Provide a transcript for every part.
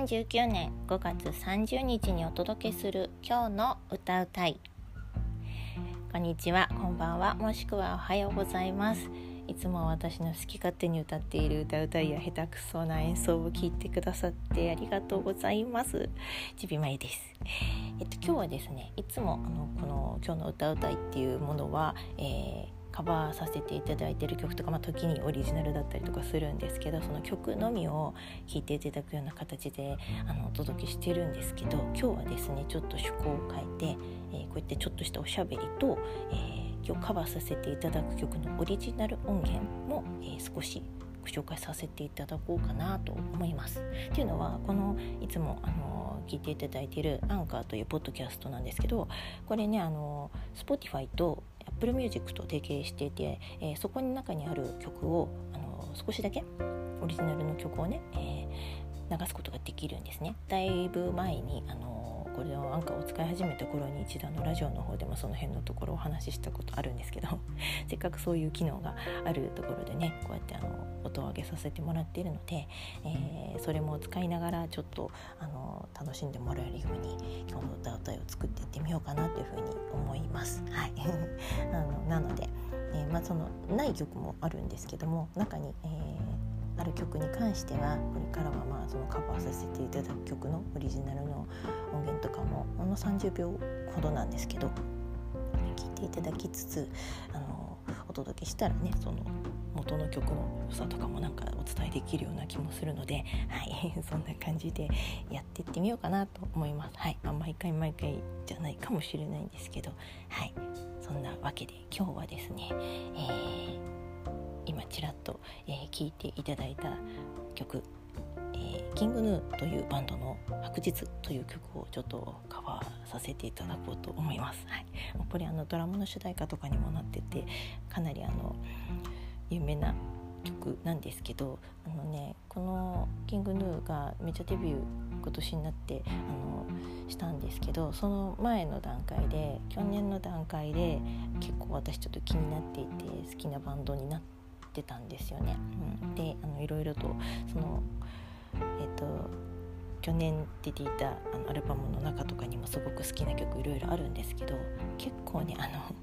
2019年5月30日にお届けする今日の歌うたい。こんにちはこんばんはもしくはおはようございます。いつも私の好き勝手に歌っている歌うたいや下手くそな演奏を聞いてくださってありがとうございます。ちびまゆです。えっと今日はですねいつもあのこの今日の歌うたいっていうものは、えーカバーさせていただいてる曲とか、まあ、時にオリジナルだったりとかするんですけどその曲のみを聴いていただくような形であのお届けしてるんですけど今日はですねちょっと趣向を変えて、えー、こうやってちょっとしたおしゃべりと、えー、今日カバーさせていただく曲のオリジナル音源も、えー、少しご紹介させていただこうかなと思います。っていうのはこのいつもあの聞いていただいているアンカーというポッドキャストなんですけどこれねあの Spotify と Apple Music と提携していて、えー、そこの中にある曲をあの少しだけオリジナルの曲をね、えー、流すことができるんですね。だいぶ前にあのこれをアンカーを使い始めた頃に一度のラジオの方でもその辺のところをお話ししたことあるんですけどせっかくそういう機能があるところでね こうやってあの音を上げさせてもらっているので、えー、それも使いながらちょっとあの楽しんでもらえるように今日の歌歌いを作っていってみようかなというふうに思います。はい、あのなので、えー、まあ、そのない曲もあるんですけども中に、えーある曲に関してはこれからはまあそのカバーさせていただく曲のオリジナルの音源とかもほんの30秒ほどなんですけど聴いていただきつつあのお届けしたらねその元の曲の良さとかもなんかお伝えできるような気もするので、はい、そんな感じでやっていってみようかなと思います。はいまあ、毎回毎回じゃないかもしれないんですけど、はい、そんなわけで今日はですね、えー今ちらっと聴、えー、いていただいた曲えー、キングヌーというバンドの「白日」という曲をちょっとカバーさせていただこうと思います。はい、これあのドラマの主題歌とかにもなっててかなりあの有名な曲なんですけどあのねこのキングヌーがメジャーデビュー今年になってあのしたんですけどその前の段階で去年の段階で結構私ちょっと気になっていて好きなバンドになってたんですよね。うん、であのいろいろとそのえっ、と去年出ていたあのアルバムの中とかにもすごく好きな曲いろいろあるんですけど結構ねあの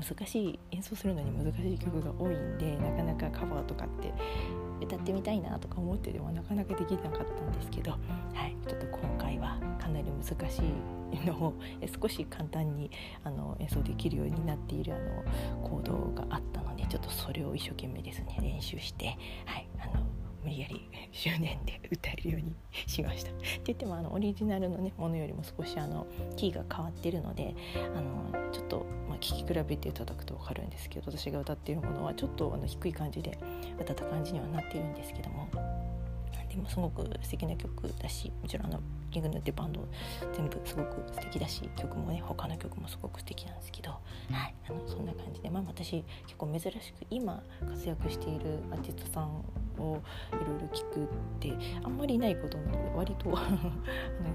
難しい演奏するのに難しい曲が多いんでなかなかカバーとかって歌ってみたいなとか思ってでもなかなかできなかったんですけど、はい、ちょっと今回はかなり難しいのを少し簡単にあの演奏できるようになっているあのコードがあったのちょっとそれを一生懸命ですね練習して、はい、あの無理やり 執念で 歌えるようにしました。って言ってもあのオリジナルの、ね、ものよりも少しあのキーが変わってるのであのちょっと、まあ、聴き比べていただくと分かるんですけど私が歌っているものはちょっとあの低い感じで歌った感じにはなっているんですけども。もすごく素敵な曲だしもちろんあのキングヌーってバンド全部すごく素敵だし曲もね他の曲もすごく素敵なんですけど、はい、あのそんな感じで、まあ、私結構珍しく今活躍しているアーティストさんをいろいろ聞くってあんまりいないことなので割と あの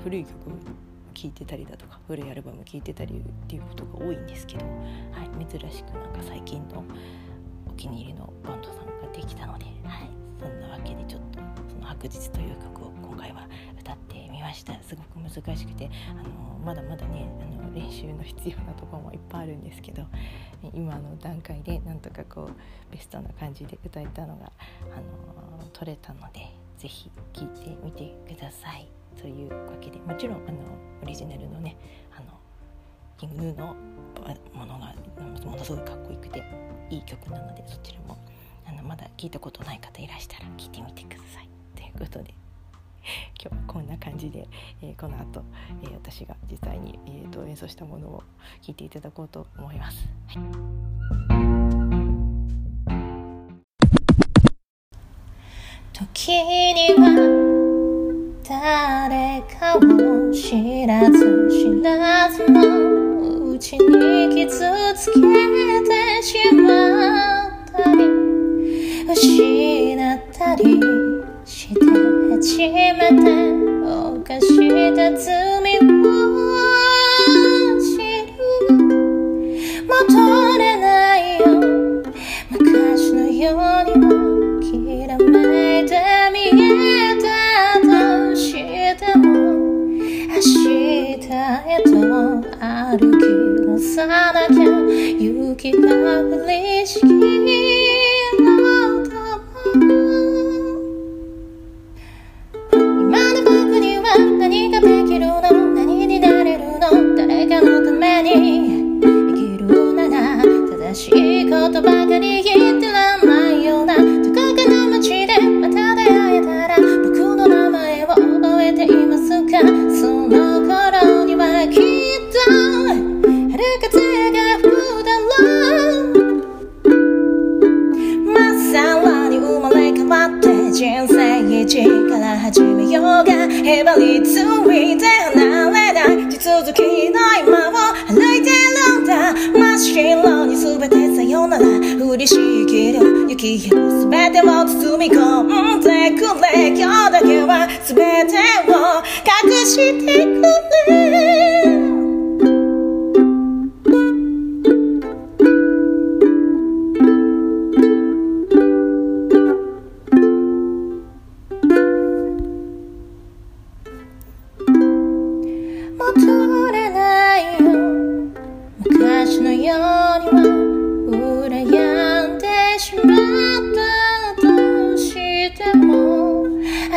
古い曲聴いてたりだとか古いアルバム聴いてたりっていうことが多いんですけど、はい、珍しくなんか最近のお気に入りのバンドさんができたので、はい、そんなわけでちょっとの「白日」という曲を今回は歌ってみました。すごく難しくてあのまだまだねあの練習の必要なところもいっぱいあるんですけど今の段階でなんとかこうベストな感じで歌えたのが、あの取れたので是非聴いてみてください。というわけでもちろんあのオリジナルのねあのキングヌーのものがものすごいかっこよくていい曲なのでそちらもあのまだ聞いたことない方いらしたら聞いてみてください。ことで 今日はこんな感じで、えー、この後、えー、私が実際に、えーと、演奏したものを聴いていただこうと思います。はい時には誰かを知らず知らずのうちに傷つけてしまったり失ったり初めて犯した罪を知る戻れないよ。昔のようにもきらめいて見えたとしても。明日へと歩き出さなきゃ。雪が降りしき人生一から始めようがへばりついて離れない地続きの今を歩いてるんだ。真っ白に全てさよなら降りしきる雪よ全てを包み込んでくれ。今日だけは全てを隠してくれ。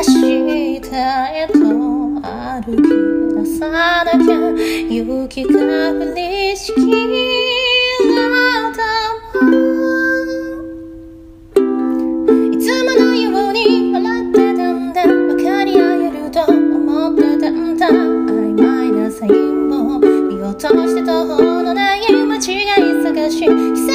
明日へと歩き出さなきゃ雪が降りしきろうといつものように笑ってたんだ。分かり合えると思ってたんだ。曖昧なサインを見落として途方のない間違い探し季節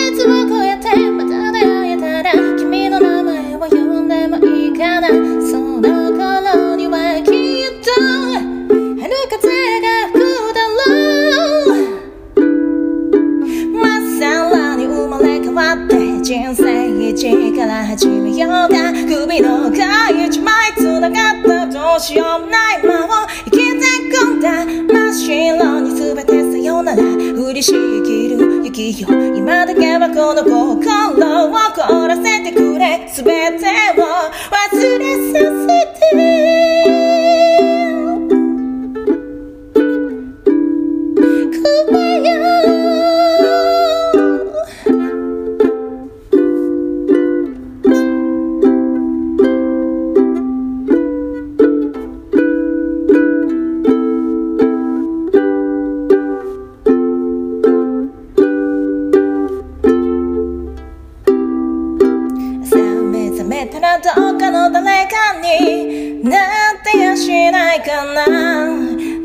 首の皮一枚繋がったどうしようもない間を生きてくんだ真っ白に全てさよなら嬉しきる雪よ今だけはこの心を凍らせてくれ全てを忘れさせて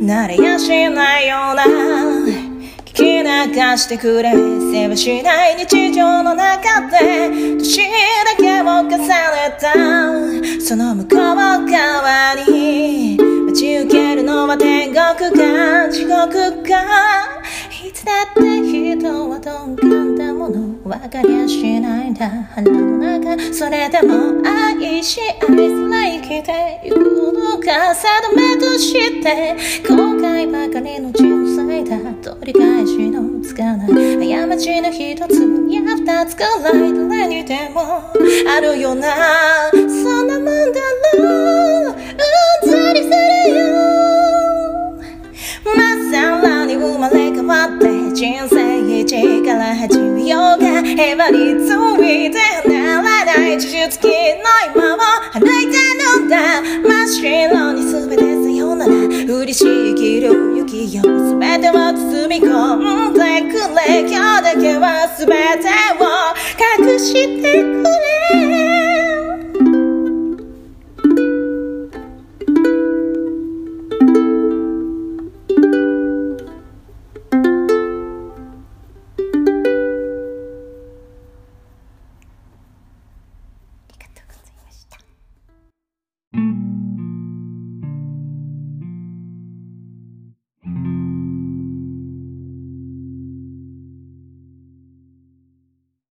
なれやしないような聞き流してくれせわしない日常の中で年だけを重ねた。その向こう側に待ち受けるのは天国か地獄か。いつだって人は鈍感だもの分かりやしないんだ腹の中それでも愛し愛され生きてゆくのか定めとして後悔ばかりの人生だ取り返しのつかない過ちの一つや二つくらい誰にでもあるよなそんなもんだろううんざりするよまっさらに生まれ変わって人生一から始めようがへばりついてならない呪術機の今を歩いたのだ真っ白に全てさよなら降りしきる雪よ全てを包み込んでくれ。今日だけは全てを隠してくれ。